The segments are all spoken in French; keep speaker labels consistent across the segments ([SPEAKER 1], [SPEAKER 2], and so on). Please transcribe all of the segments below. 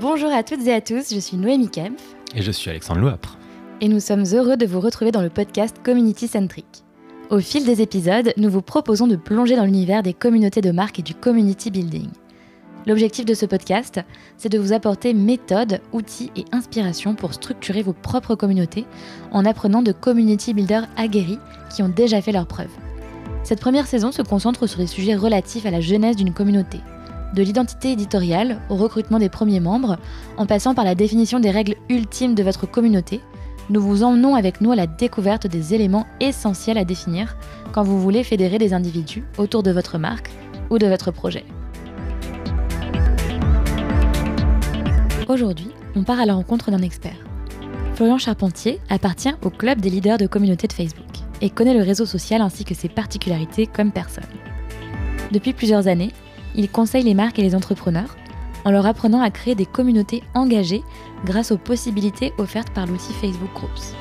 [SPEAKER 1] Bonjour à toutes et à tous, je suis Noémie Kempf.
[SPEAKER 2] Et je suis Alexandre Louapre.
[SPEAKER 1] Et nous sommes heureux de vous retrouver dans le podcast Community Centric. Au fil des épisodes, nous vous proposons de plonger dans l'univers des communautés de marque et du community building. L'objectif de ce podcast, c'est de vous apporter méthodes, outils et inspirations pour structurer vos propres communautés en apprenant de community builders aguerris qui ont déjà fait leurs preuves. Cette première saison se concentre sur les sujets relatifs à la jeunesse d'une communauté, de l'identité éditoriale au recrutement des premiers membres, en passant par la définition des règles ultimes de votre communauté, nous vous emmenons avec nous à la découverte des éléments essentiels à définir quand vous voulez fédérer des individus autour de votre marque ou de votre projet. Aujourd'hui, on part à la rencontre d'un expert. Florian Charpentier appartient au club des leaders de communauté de Facebook et connaît le réseau social ainsi que ses particularités comme personne. Depuis plusieurs années, il conseille les marques et les entrepreneurs en leur apprenant à créer des communautés engagées grâce aux possibilités offertes par l'outil Facebook Groups.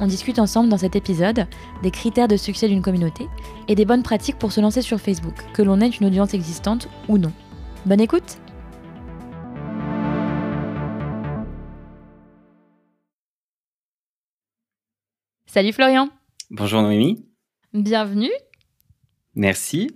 [SPEAKER 1] On discute ensemble dans cet épisode des critères de succès d'une communauté et des bonnes pratiques pour se lancer sur Facebook, que l'on ait une audience existante ou non. Bonne écoute Salut Florian
[SPEAKER 3] Bonjour Noémie.
[SPEAKER 1] Bienvenue.
[SPEAKER 3] Merci.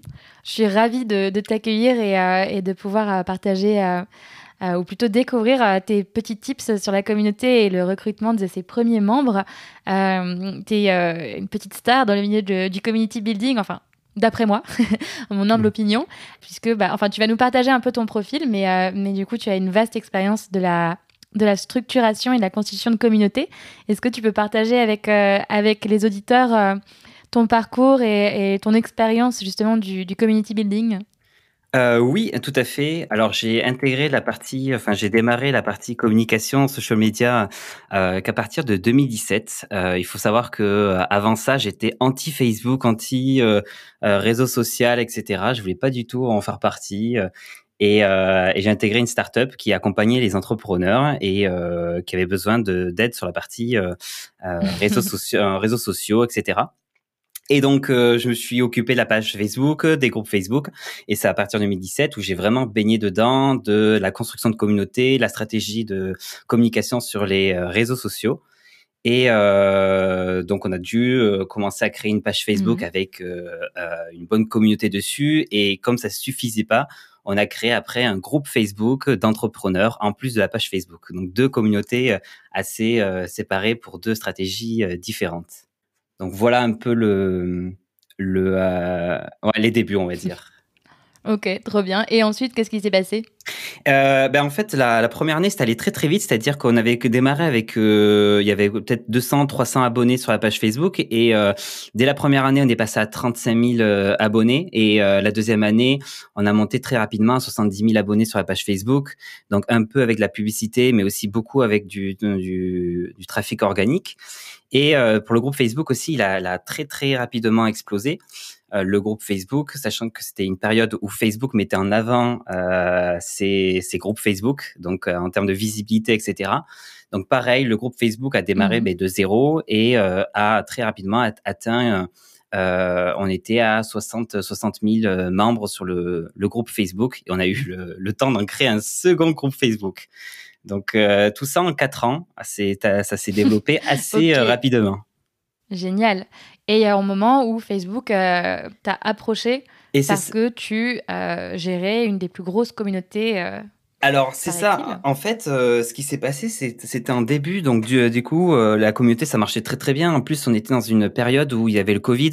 [SPEAKER 1] Je suis ravie de, t'accueillir et, euh, de pouvoir euh, partager, euh, ou plutôt découvrir tes petits tips sur la communauté et le recrutement de ses premiers membres. tu es une petite star dans le milieu du community building, enfin, d'après moi, mon humble mm. opinion, puisque bah, enfin, tu vas nous partager un peu ton profil, mais, mais du coup, tu as une vaste expérience de la, de la structuration et de la constitution de communauté. Est-ce que tu peux partager avec, avec les auditeurs ton parcours et, ton expérience justement du, community building?
[SPEAKER 3] Euh, oui, tout à fait. Alors j'ai intégré la partie, enfin j'ai démarré la partie communication, social media euh, qu'à partir de 2017. Euh, il faut savoir que avant ça, j'étais anti Facebook, anti réseau social, etc. Je voulais pas du tout en faire partie. Et, j'ai intégré une startup qui accompagnait les entrepreneurs et qui avait besoin d'aide sur la partie réseaux, réseaux sociaux, etc. Et donc, euh, je me suis occupé de la page Facebook, euh, des groupes Facebook, et c'est à partir de 2017 où j'ai vraiment baigné dedans de la construction de communauté, la stratégie de communication sur les euh, réseaux sociaux. Et euh, donc, on a dû commencer à créer une page Facebook mmh. avec une bonne communauté dessus. Et comme ça suffisait pas, on a créé après un groupe Facebook d'entrepreneurs en plus de la page Facebook. Donc, deux communautés assez séparées pour deux stratégies différentes. Donc voilà un peu le, le euh, les débuts, on va dire.
[SPEAKER 1] Ok, trop bien. Et ensuite, qu'est-ce qui s'est passé?
[SPEAKER 3] Euh, ben en fait, la, la, première année, c'est allé très très vite, c'est-à-dire qu'on avait démarré avec, euh, il y avait peut-être 200, 300 abonnés sur la page Facebook, et euh, dès la première année, on est passé à 35 000 euh, abonnés, et euh, la deuxième année, on a monté très rapidement à 70 000 abonnés sur la page Facebook, donc un peu avec la publicité, mais aussi beaucoup avec du, du, du trafic organique. Et euh, pour le groupe Facebook aussi, il a, il a très très rapidement explosé. Euh, le groupe Facebook, sachant que c'était une période où Facebook mettait en avant euh, ses, ses, groupes Facebook, donc euh, en termes de visibilité, etc. Donc pareil, le groupe Facebook a démarré mmh. de zéro et a très rapidement atteint euh, on était à 60, 60 000 membres sur le, le, groupe Facebook et on a eu le, le temps d'en créer un second groupe Facebook. Donc tout ça en quatre ans, ça s'est développé assez rapidement.
[SPEAKER 1] Génial. Et il y a un moment où Facebook euh, t'a approché parce que tu euh, gérais une des plus grosses communautés euh,
[SPEAKER 3] alors c'est ça. En fait, euh, ce qui s'est passé, c'était un début. Donc du, du coup, euh, la communauté, ça marchait très très bien. En plus, on était dans une période où il y avait le Covid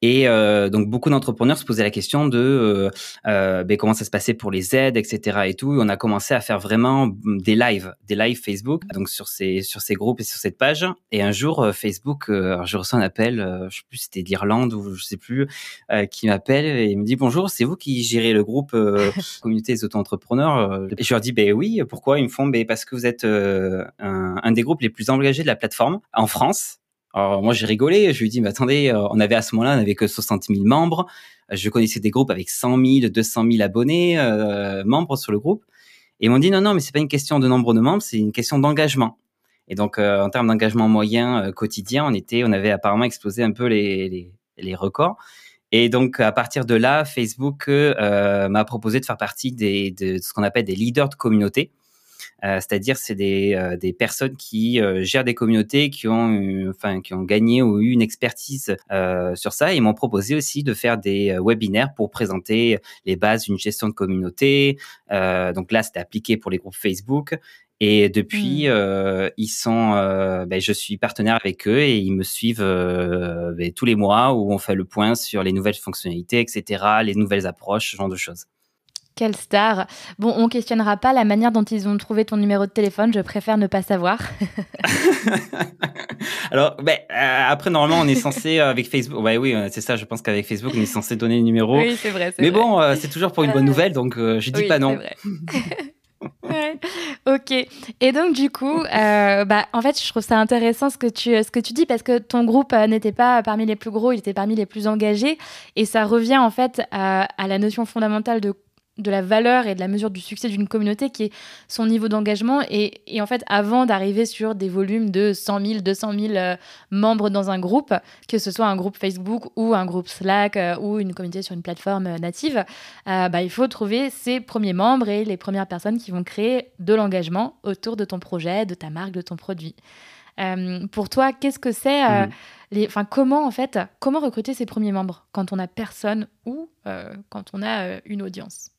[SPEAKER 3] et euh, donc beaucoup d'entrepreneurs se posaient la question de ben, comment ça se passait pour les aides, etc. Et tout. Et on a commencé à faire vraiment des lives, des lives Facebook, donc sur ces sur ces groupes et sur cette page. Et un jour, Facebook, je reçois un appel, je sais plus, c'était d'Irlande ou je sais plus, qui m'appelle et me dit bonjour, c'est vous qui gérez le groupe communauté des auto-entrepreneurs je leur dis, ben oui, pourquoi Ils me font, ben parce que vous êtes euh, un, des groupes les plus engagés de la plateforme en France. Alors moi j'ai rigolé, je lui dis mais attendez, euh, on avait à ce moment-là on avait que 60 000 membres, je connaissais des groupes avec 100 000, 200 000 abonnés, euh, membres sur le groupe, et ils m'ont dit non non mais c'est pas une question de nombre de membres, c'est une question d'engagement. Et donc en termes d'engagement moyen quotidien, on était, on avait apparemment explosé un peu les, les records. Et donc, à partir de là, Facebook euh, m'a proposé de faire partie des, de ce qu'on appelle des leaders de communauté. c'est-à-dire c'est des, des personnes qui gèrent des communautés qui ont enfin qui ont gagné ou eu une expertise sur ça et m'ont proposé aussi de faire des webinaires pour présenter les bases d'une gestion de communauté. donc là c'était appliqué pour les groupes Facebook et depuis, mmh. euh, ils sont, euh, ben, je suis partenaire avec eux et ils me suivent euh, ben, tous les mois où on fait le point sur les nouvelles fonctionnalités, etc., les nouvelles approches, ce genre de choses.
[SPEAKER 1] Quelle star Bon, on questionnera pas la manière dont ils ont trouvé ton numéro de téléphone. Je préfère ne pas savoir.
[SPEAKER 3] Alors, ben, après, normalement, on est censé avec Facebook. Oui, c'est ça. Je pense qu'avec Facebook, on est censé donner le numéro.
[SPEAKER 1] Oui, c'est vrai.
[SPEAKER 3] Mais bon, c'est toujours pour une bonne nouvelle, donc je dis pas non.
[SPEAKER 1] Ok. Et donc du coup, euh, bah, en fait, je trouve ça intéressant ce que tu, ce que tu dis parce que ton groupe euh, n'était pas parmi les plus gros, il était parmi les plus engagés. Et ça revient en fait à la notion fondamentale de de la valeur et de la mesure du succès d'une communauté qui est son niveau d'engagement. Et, en fait, avant d'arriver sur des volumes de 100 000, 200 000 membres dans un groupe, que ce soit un groupe Facebook ou un groupe Slack euh, ou une communauté sur une plateforme euh, native, euh, bah, il faut trouver ses premiers membres et les premières personnes qui vont créer de l'engagement autour de ton projet, de ta marque, de ton produit. pour toi, qu'est-ce que c'est mmh. Enfin, comment en fait, comment recruter ses premiers membres quand on a personne ou quand on a une audience?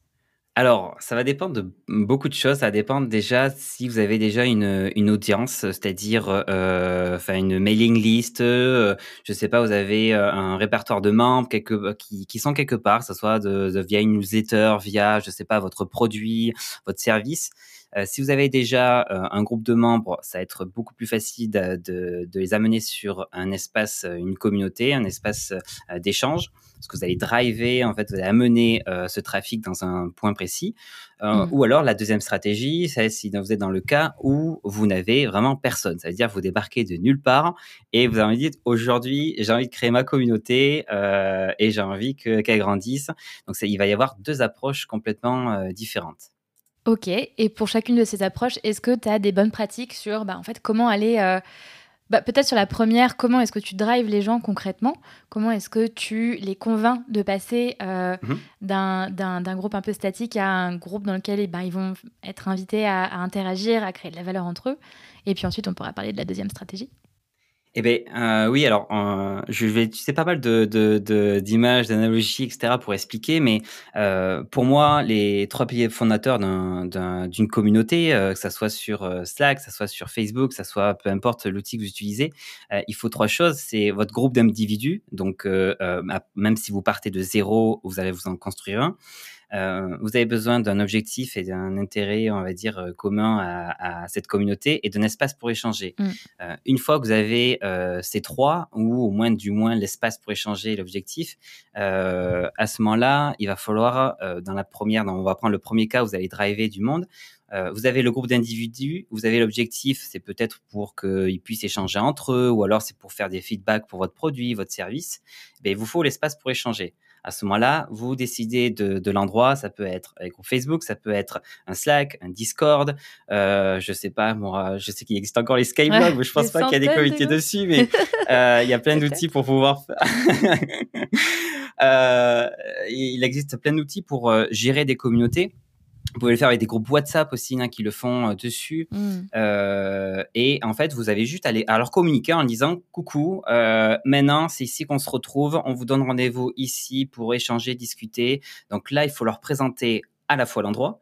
[SPEAKER 3] Alors, ça va dépendre de beaucoup de choses. Ça va dépendre déjà si vous avez déjà une, audience, c'est-à-dire euh, une mailing list. Euh, je sais pas, vous avez euh, un répertoire de membres quelque, qui, sont quelque part, que ce soit de, via une newsletter, via je sais pas votre produit, votre service. Euh, si vous avez déjà euh, un groupe de membres, ça va être beaucoup plus facile de, les amener sur un espace, euh, une communauté, un espace d'échange, parce que vous allez driver, en fait, vous allez amener ce trafic dans un point précis. Mmh. Ou alors la deuxième stratégie, c'est si vous êtes dans le cas où vous n'avez vraiment personne, c'est-à-dire vous débarquez de nulle part et vous avez dit aujourd'hui j'ai envie de créer ma communauté euh, et j'ai envie qu'elle grandisse. Donc il va y avoir deux approches complètement euh, différentes.
[SPEAKER 1] Ok, et pour chacune de ces approches, est-ce que tu as des bonnes pratiques sur bah, en fait, comment aller... Bah, peut-être sur la première, comment est-ce que tu drives les gens concrètement? Comment est-ce que tu les convaincs de passer euh, mmh d'un groupe un peu statique à un groupe dans lequel eh ben, ils vont être invités à, interagir, à créer de la valeur entre eux? Et puis ensuite, on pourra parler de la deuxième stratégie.
[SPEAKER 3] Eh bien, euh, oui, alors, euh, je vais utiliser pas mal de, de, d'images, d'analogies, etc. pour expliquer, mais euh, pour moi, les trois piliers fondateurs d'une communauté, que ça soit sur Slack, que ça soit sur Facebook, que ça soit peu importe l'outil que vous utilisez, il faut trois choses. C'est votre groupe d'individus, donc même si vous partez de zéro, vous allez vous en construire un. Euh, vous avez besoin d'un objectif et d'un intérêt, on va dire, euh, commun à, à cette communauté et d'un espace pour échanger. Mm. Euh, une fois que vous avez euh, ces trois, ou au moins du moins l'espace pour échanger et l'objectif, à ce moment-là, il va falloir, dans la première, on va prendre le premier cas, vous allez driver du monde. vous avez le groupe d'individus, vous avez l'objectif, c'est peut-être pour qu'ils puissent échanger entre eux, ou alors c'est pour faire des feedbacks pour votre produit, votre service. Ben, il vous faut l'espace pour échanger à ce moment-là, vous décidez de, de l'endroit. Ça peut être groupe Facebook, ça peut être un Slack, un Discord. Euh, je sais pas, moi, je sais qu'il existe encore les Skyblog, mais je pense pas qu'il y a des comités dessus, mais euh, il y a plein d'outils pour pouvoir. euh, il existe plein d'outils pour euh, gérer des communautés. Vous pouvez le faire avec des groupes WhatsApp aussi hein, qui le font euh, dessus. Mm. Euh, et en fait, vous avez juste à, aller, à leur communiquer en disant coucou, euh, maintenant c'est ici qu'on se retrouve, on vous donne rendez-vous ici pour échanger, discuter. Donc là, il faut leur présenter à la fois l'endroit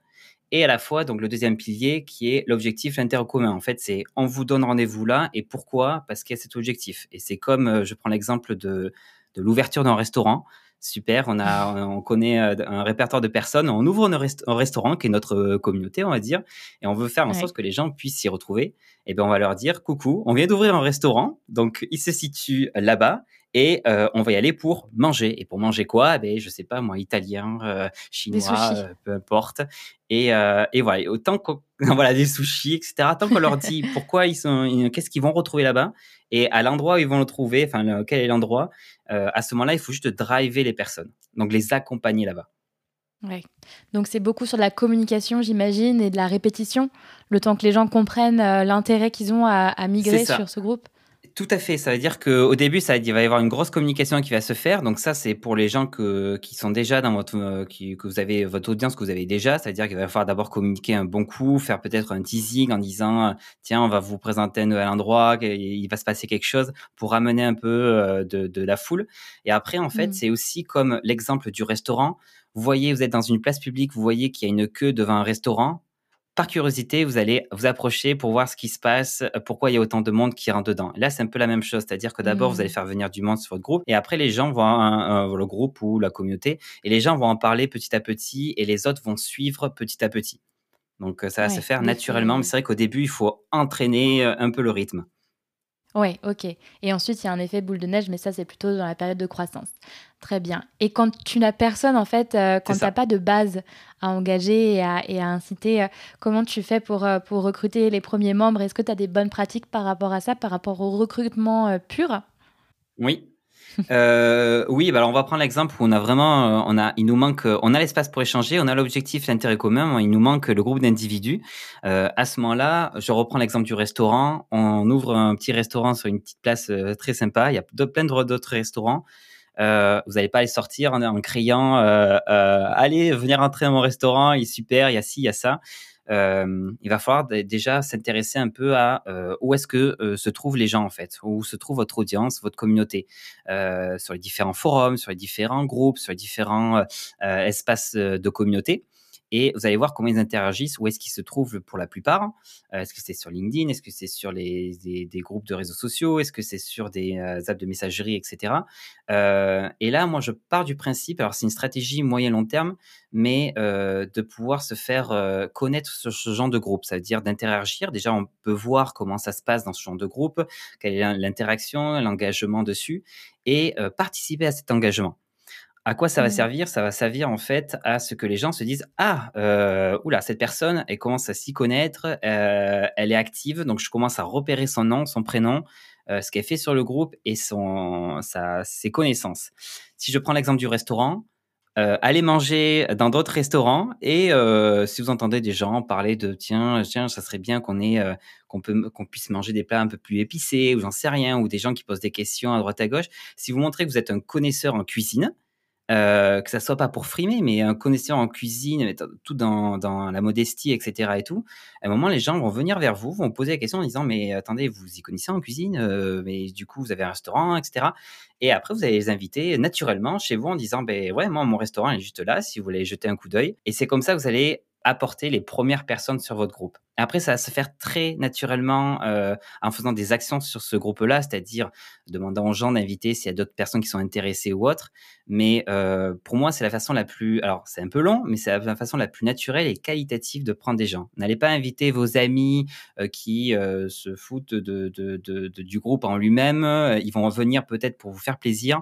[SPEAKER 3] et à la fois donc le deuxième pilier qui est l'objectif, l'intérêt commun. En fait, c'est on vous donne rendez-vous là et pourquoi? Parce qu'il y a cet objectif. Et c'est comme, je prends l'exemple de, de l'ouverture d'un restaurant super, on a, on connaît euh, un répertoire de personnes, on ouvre un, restaurant qui est notre euh, communauté, on va dire, et on veut faire en sorte que les gens puissent s'y retrouver. Et bien, on va leur dire, coucou, on vient d'ouvrir un restaurant, donc il se situe là-bas, et euh, on va y aller pour manger. Et pour manger quoi? Eh Ben je sais pas moi, italien, euh, chinois, euh, peu importe. Et, et voilà, autant qu'on voilà des sushis, etc. Tant qu'on leur dit pourquoi ils sont, qu'est-ce qu'ils vont retrouver là-bas, et à l'endroit où ils vont le trouver, enfin quel est l'endroit, à ce moment-là, il faut juste driver les personnes, donc les accompagner là-bas.
[SPEAKER 1] Ouais. Donc c'est beaucoup sur de la communication, j'imagine, et de la répétition, le temps que les gens comprennent l'intérêt qu'ils ont à, à migrer sur ce groupe.
[SPEAKER 3] Tout à fait. Ça veut dire qu'au début, ça, il va y avoir une grosse communication qui va se faire. Donc ça, c'est pour les gens que, qui sont déjà dans votre, euh, qui, que vous avez votre audience que vous avez déjà. Ça veut dire qu'il va falloir d'abord communiquer un bon coup, faire peut-être un teasing en disant, tiens, on va vous présenter un nouvel endroit, il va se passer quelque chose pour ramener un peu euh, de, de la foule. Et après, en fait, mmh. c'est aussi comme l'exemple du restaurant. Vous voyez, vous êtes dans une place publique, vous voyez qu'il y a une queue devant un restaurant par curiosité, vous allez vous approcher pour voir ce qui se passe, euh, pourquoi il y a autant de monde qui rentre dedans. Là, c'est un peu la même chose, c'est-à-dire que d'abord, vous allez mmh. faire venir du monde sur votre groupe, et après, les gens vont, le groupe ou la communauté, et les gens vont en parler petit à petit, et les autres vont suivre petit à petit. Donc, euh, ça va se faire naturellement, mais c'est vrai qu'au début, il faut entraîner euh, un peu le rythme.
[SPEAKER 1] Ouais, ok. Et ensuite, il y a un effet boule de neige, mais ça, c'est plutôt dans la période de croissance. Très bien. Et quand tu n'as personne, en fait, euh, quand tu n'as pas de base à engager et à, inciter, euh, comment tu fais pour, euh, pour recruter les premiers membres? Est-ce que tu as des bonnes pratiques par rapport à ça, par rapport au recrutement pur?
[SPEAKER 3] Oui, oui, bah alors on va prendre l'exemple où on a vraiment, on a, il nous manque, on a l'espace pour échanger, on a l'objectif, l'intérêt commun, il nous manque le groupe d'individus. À ce moment-là, je reprends l'exemple du restaurant. On ouvre un petit restaurant sur une petite place très sympa. Il y a plein d'autres restaurants. Euh, vous n'allez pas aller sortir en, en criant euh, allez venir entrer à mon restaurant il est super il y a ci il y a ça. Euh, il va falloir déjà s'intéresser un peu à euh, où est-ce que euh, se trouvent les gens en fait, où se trouve votre audience, votre communauté, sur les différents forums, sur les différents groupes, sur les différents espaces de communauté et vous allez voir comment ils interagissent, où est-ce qu'ils se trouvent pour la plupart. Euh, est-ce que c'est sur LinkedIn? Est-ce que c'est sur les, des, groupes de réseaux sociaux? Est-ce que c'est sur des euh, apps de messagerie, etc. Euh, et là, moi, je pars du principe, alors c'est une stratégie moyen-long terme, mais de pouvoir se faire connaître sur ce genre de groupe. Ça veut dire d'interagir. Déjà, on peut voir comment ça se passe dans ce genre de groupe, quelle est l'interaction, l'engagement dessus, et participer à cet engagement. À quoi ça va mmh. servir? Ça va servir en fait à ce que les gens se disent ah euh, oula cette personne elle commence à s'y connaître, euh, elle est active donc je commence à repérer son nom, son prénom, euh, ce qu'elle fait sur le groupe et son sa, ses connaissances. Si je prends l'exemple du restaurant, euh, allez manger dans d'autres restaurants et euh, si vous entendez des gens parler de tiens tiens ça serait bien qu'on ait qu'on peut qu'on puisse manger des plats un peu plus épicés ou j'en sais rien ou des gens qui posent des questions à droite à gauche si vous montrez que vous êtes un connaisseur en cuisine euh, que ça soit pas pour frimer, mais un connaisseur en cuisine, tout dans, dans, la modestie, etc. et tout, à un moment, les gens vont venir vers vous, vont poser la question en disant, mais attendez, vous y connaissez en cuisine, euh, mais du coup, vous avez un restaurant, etc. Et après, vous allez les inviter naturellement chez vous en disant, ben ouais, moi, mon restaurant est juste là, si vous voulez jeter un coup d'œil. Et c'est comme ça que vous allez apporter les premières personnes sur votre groupe. Après, ça va se faire très naturellement euh, en faisant des actions sur ce groupe-là, c'est-à-dire demandant aux gens d'inviter s'il y a d'autres personnes qui sont intéressées ou autres. Mais euh, pour moi, c'est la façon la plus... Alors, c'est un peu long, mais c'est la façon la plus naturelle et qualitative de prendre des gens. N'allez pas inviter vos amis euh, qui se foutent de, de, de, du groupe en lui-même. Ils vont venir peut-être pour vous faire plaisir.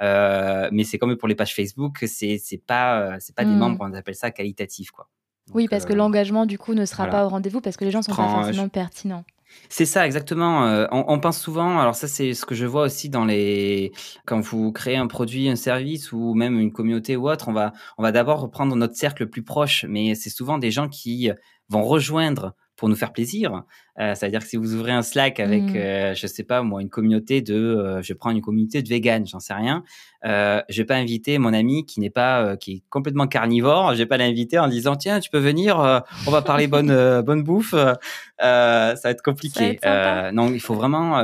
[SPEAKER 3] mais c'est comme pour les pages Facebook, c'est c'est pas c'est pas des mmh. membres, on appelle ça qualitatif quoi
[SPEAKER 1] oui, parce que euh, l'engagement, du coup, ne sera pas au rendez-vous parce que les gens sont pas forcément pertinents.
[SPEAKER 3] C'est ça, exactement. Euh, on, pense souvent, alors ça c'est ce que je vois aussi dans les, quand vous créez un produit, un service ou même une communauté ou autre, on va, on va d'abord reprendre notre cercle le plus proche, mais c'est souvent des gens qui vont rejoindre pour nous faire plaisir. Euh, C'est-à-dire que si vous ouvrez un Slack avec, mmh. euh, je sais pas moi, une communauté de, euh, je prends une communauté de vegan, j'en sais rien, euh, je vais pas inviter mon ami qui n'est pas, euh, qui est complètement carnivore, je vais pas l'inviter en disant tiens, tu peux venir, on va parler bonne bonne bouffe. ça va être compliqué. non, il faut vraiment.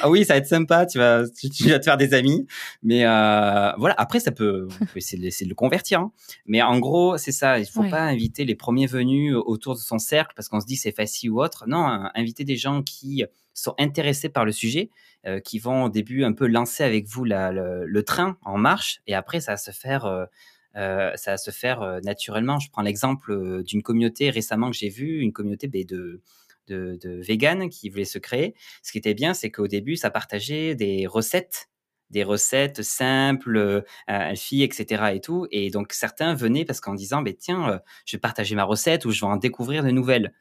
[SPEAKER 3] ah oui, ça va être sympa, tu vas, tu, vas te faire des amis, mais voilà. Après, ça peut, de, de le convertir, hein. mais en gros, c'est ça. Il faut pas inviter les premiers venus autour de son cercle parce qu'on se dit c'est facile ou autre. Non, inviter des gens qui sont intéressés par le sujet, euh, qui vont au début un peu lancer avec vous le, train en marche, et après ça va se faire, euh, euh, ça va se faire naturellement. Je prends l'exemple d'une communauté récemment que j'ai vue, une communauté ben, de de, qui voulait se créer. Ce qui était bien, c'est qu'au début, ça partageait des recettes des recettes simples, euh, filles, etc. et tout. Et donc certains venaient parce qu'en disant, ben tiens, je vais partager ma recette ou je vais en découvrir de nouvelles.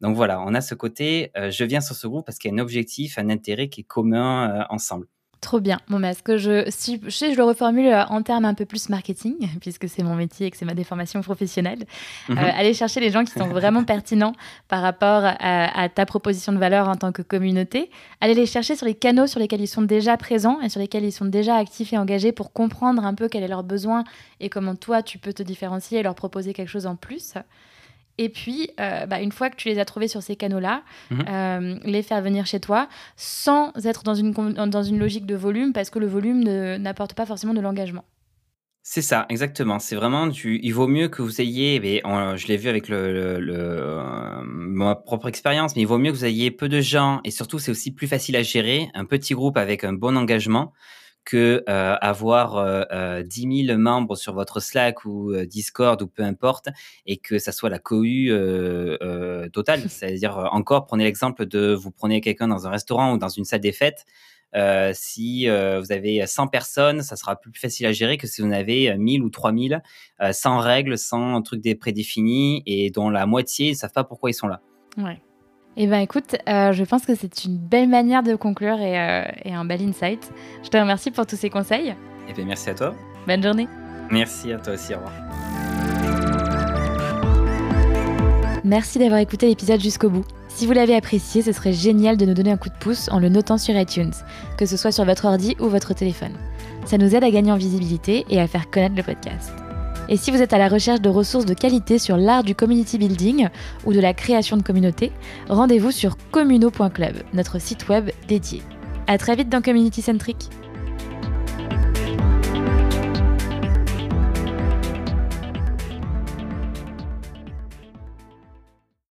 [SPEAKER 3] Donc voilà, on a ce côté, euh, je viens sur ce groupe parce qu'il y a un objectif, un intérêt qui est commun euh, ensemble.
[SPEAKER 1] Trop bien. Bon, mais est-ce que je, si, je sais, je le reformule euh, en termes un peu plus marketing, puisque c'est mon métier et que c'est ma déformation professionnelle. Mhm. Euh, aller chercher les gens qui sont vraiment pertinents par rapport à, ta proposition de valeur en tant que communauté. Aller les chercher sur les canaux sur lesquels ils sont déjà présents et sur lesquels ils sont déjà actifs et engagés pour comprendre un peu quel est leur besoin et comment toi tu peux te différencier et leur proposer quelque chose en plus. Et puis, euh, bah, une fois que tu les as trouvés sur ces canaux-là, mhm. euh, les faire venir chez toi sans être dans une, dans une logique de volume, parce que le volume n'apporte pas forcément de l'engagement.
[SPEAKER 3] C'est ça, exactement. C'est vraiment du. Il vaut mieux que vous ayez, mais je l'ai vu avec le, euh, ma propre expérience, mais il vaut mieux que vous ayez peu de gens et surtout c'est aussi plus facile à gérer, un petit groupe avec un bon engagement que euh, avoir euh, euh, 10 000 membres sur votre Slack ou euh, Discord ou peu importe et que ça soit la cohue euh, totale. C'est-à-dire encore, prenez l'exemple de vous prenez quelqu'un dans un restaurant ou dans une salle des fêtes. si vous avez 100 personnes, ça sera plus facile à gérer que si vous en avez 1000 ou 3000 sans règles, sans trucs prédéfinis et dont la moitié ne savent pas pourquoi ils sont là.
[SPEAKER 1] Ouais. Eh bien écoute, euh, je pense que c'est une belle manière de conclure euh, et, un bel insight. Je te remercie pour tous ces conseils.
[SPEAKER 3] Eh bien merci à toi.
[SPEAKER 1] Bonne journée.
[SPEAKER 3] Merci à toi aussi, au revoir.
[SPEAKER 1] Merci d'avoir écouté l'épisode jusqu'au bout. Si vous l'avez apprécié, ce serait génial de nous donner un coup de pouce en le notant sur iTunes, que ce soit sur votre ordi ou votre téléphone. Ça nous aide à gagner en visibilité et à faire connaître le podcast. Et si vous êtes à la recherche de ressources de qualité sur l'art du community building ou de la création de communautés, rendez-vous sur communo.club, notre site web dédié. À très vite dans Community Centric.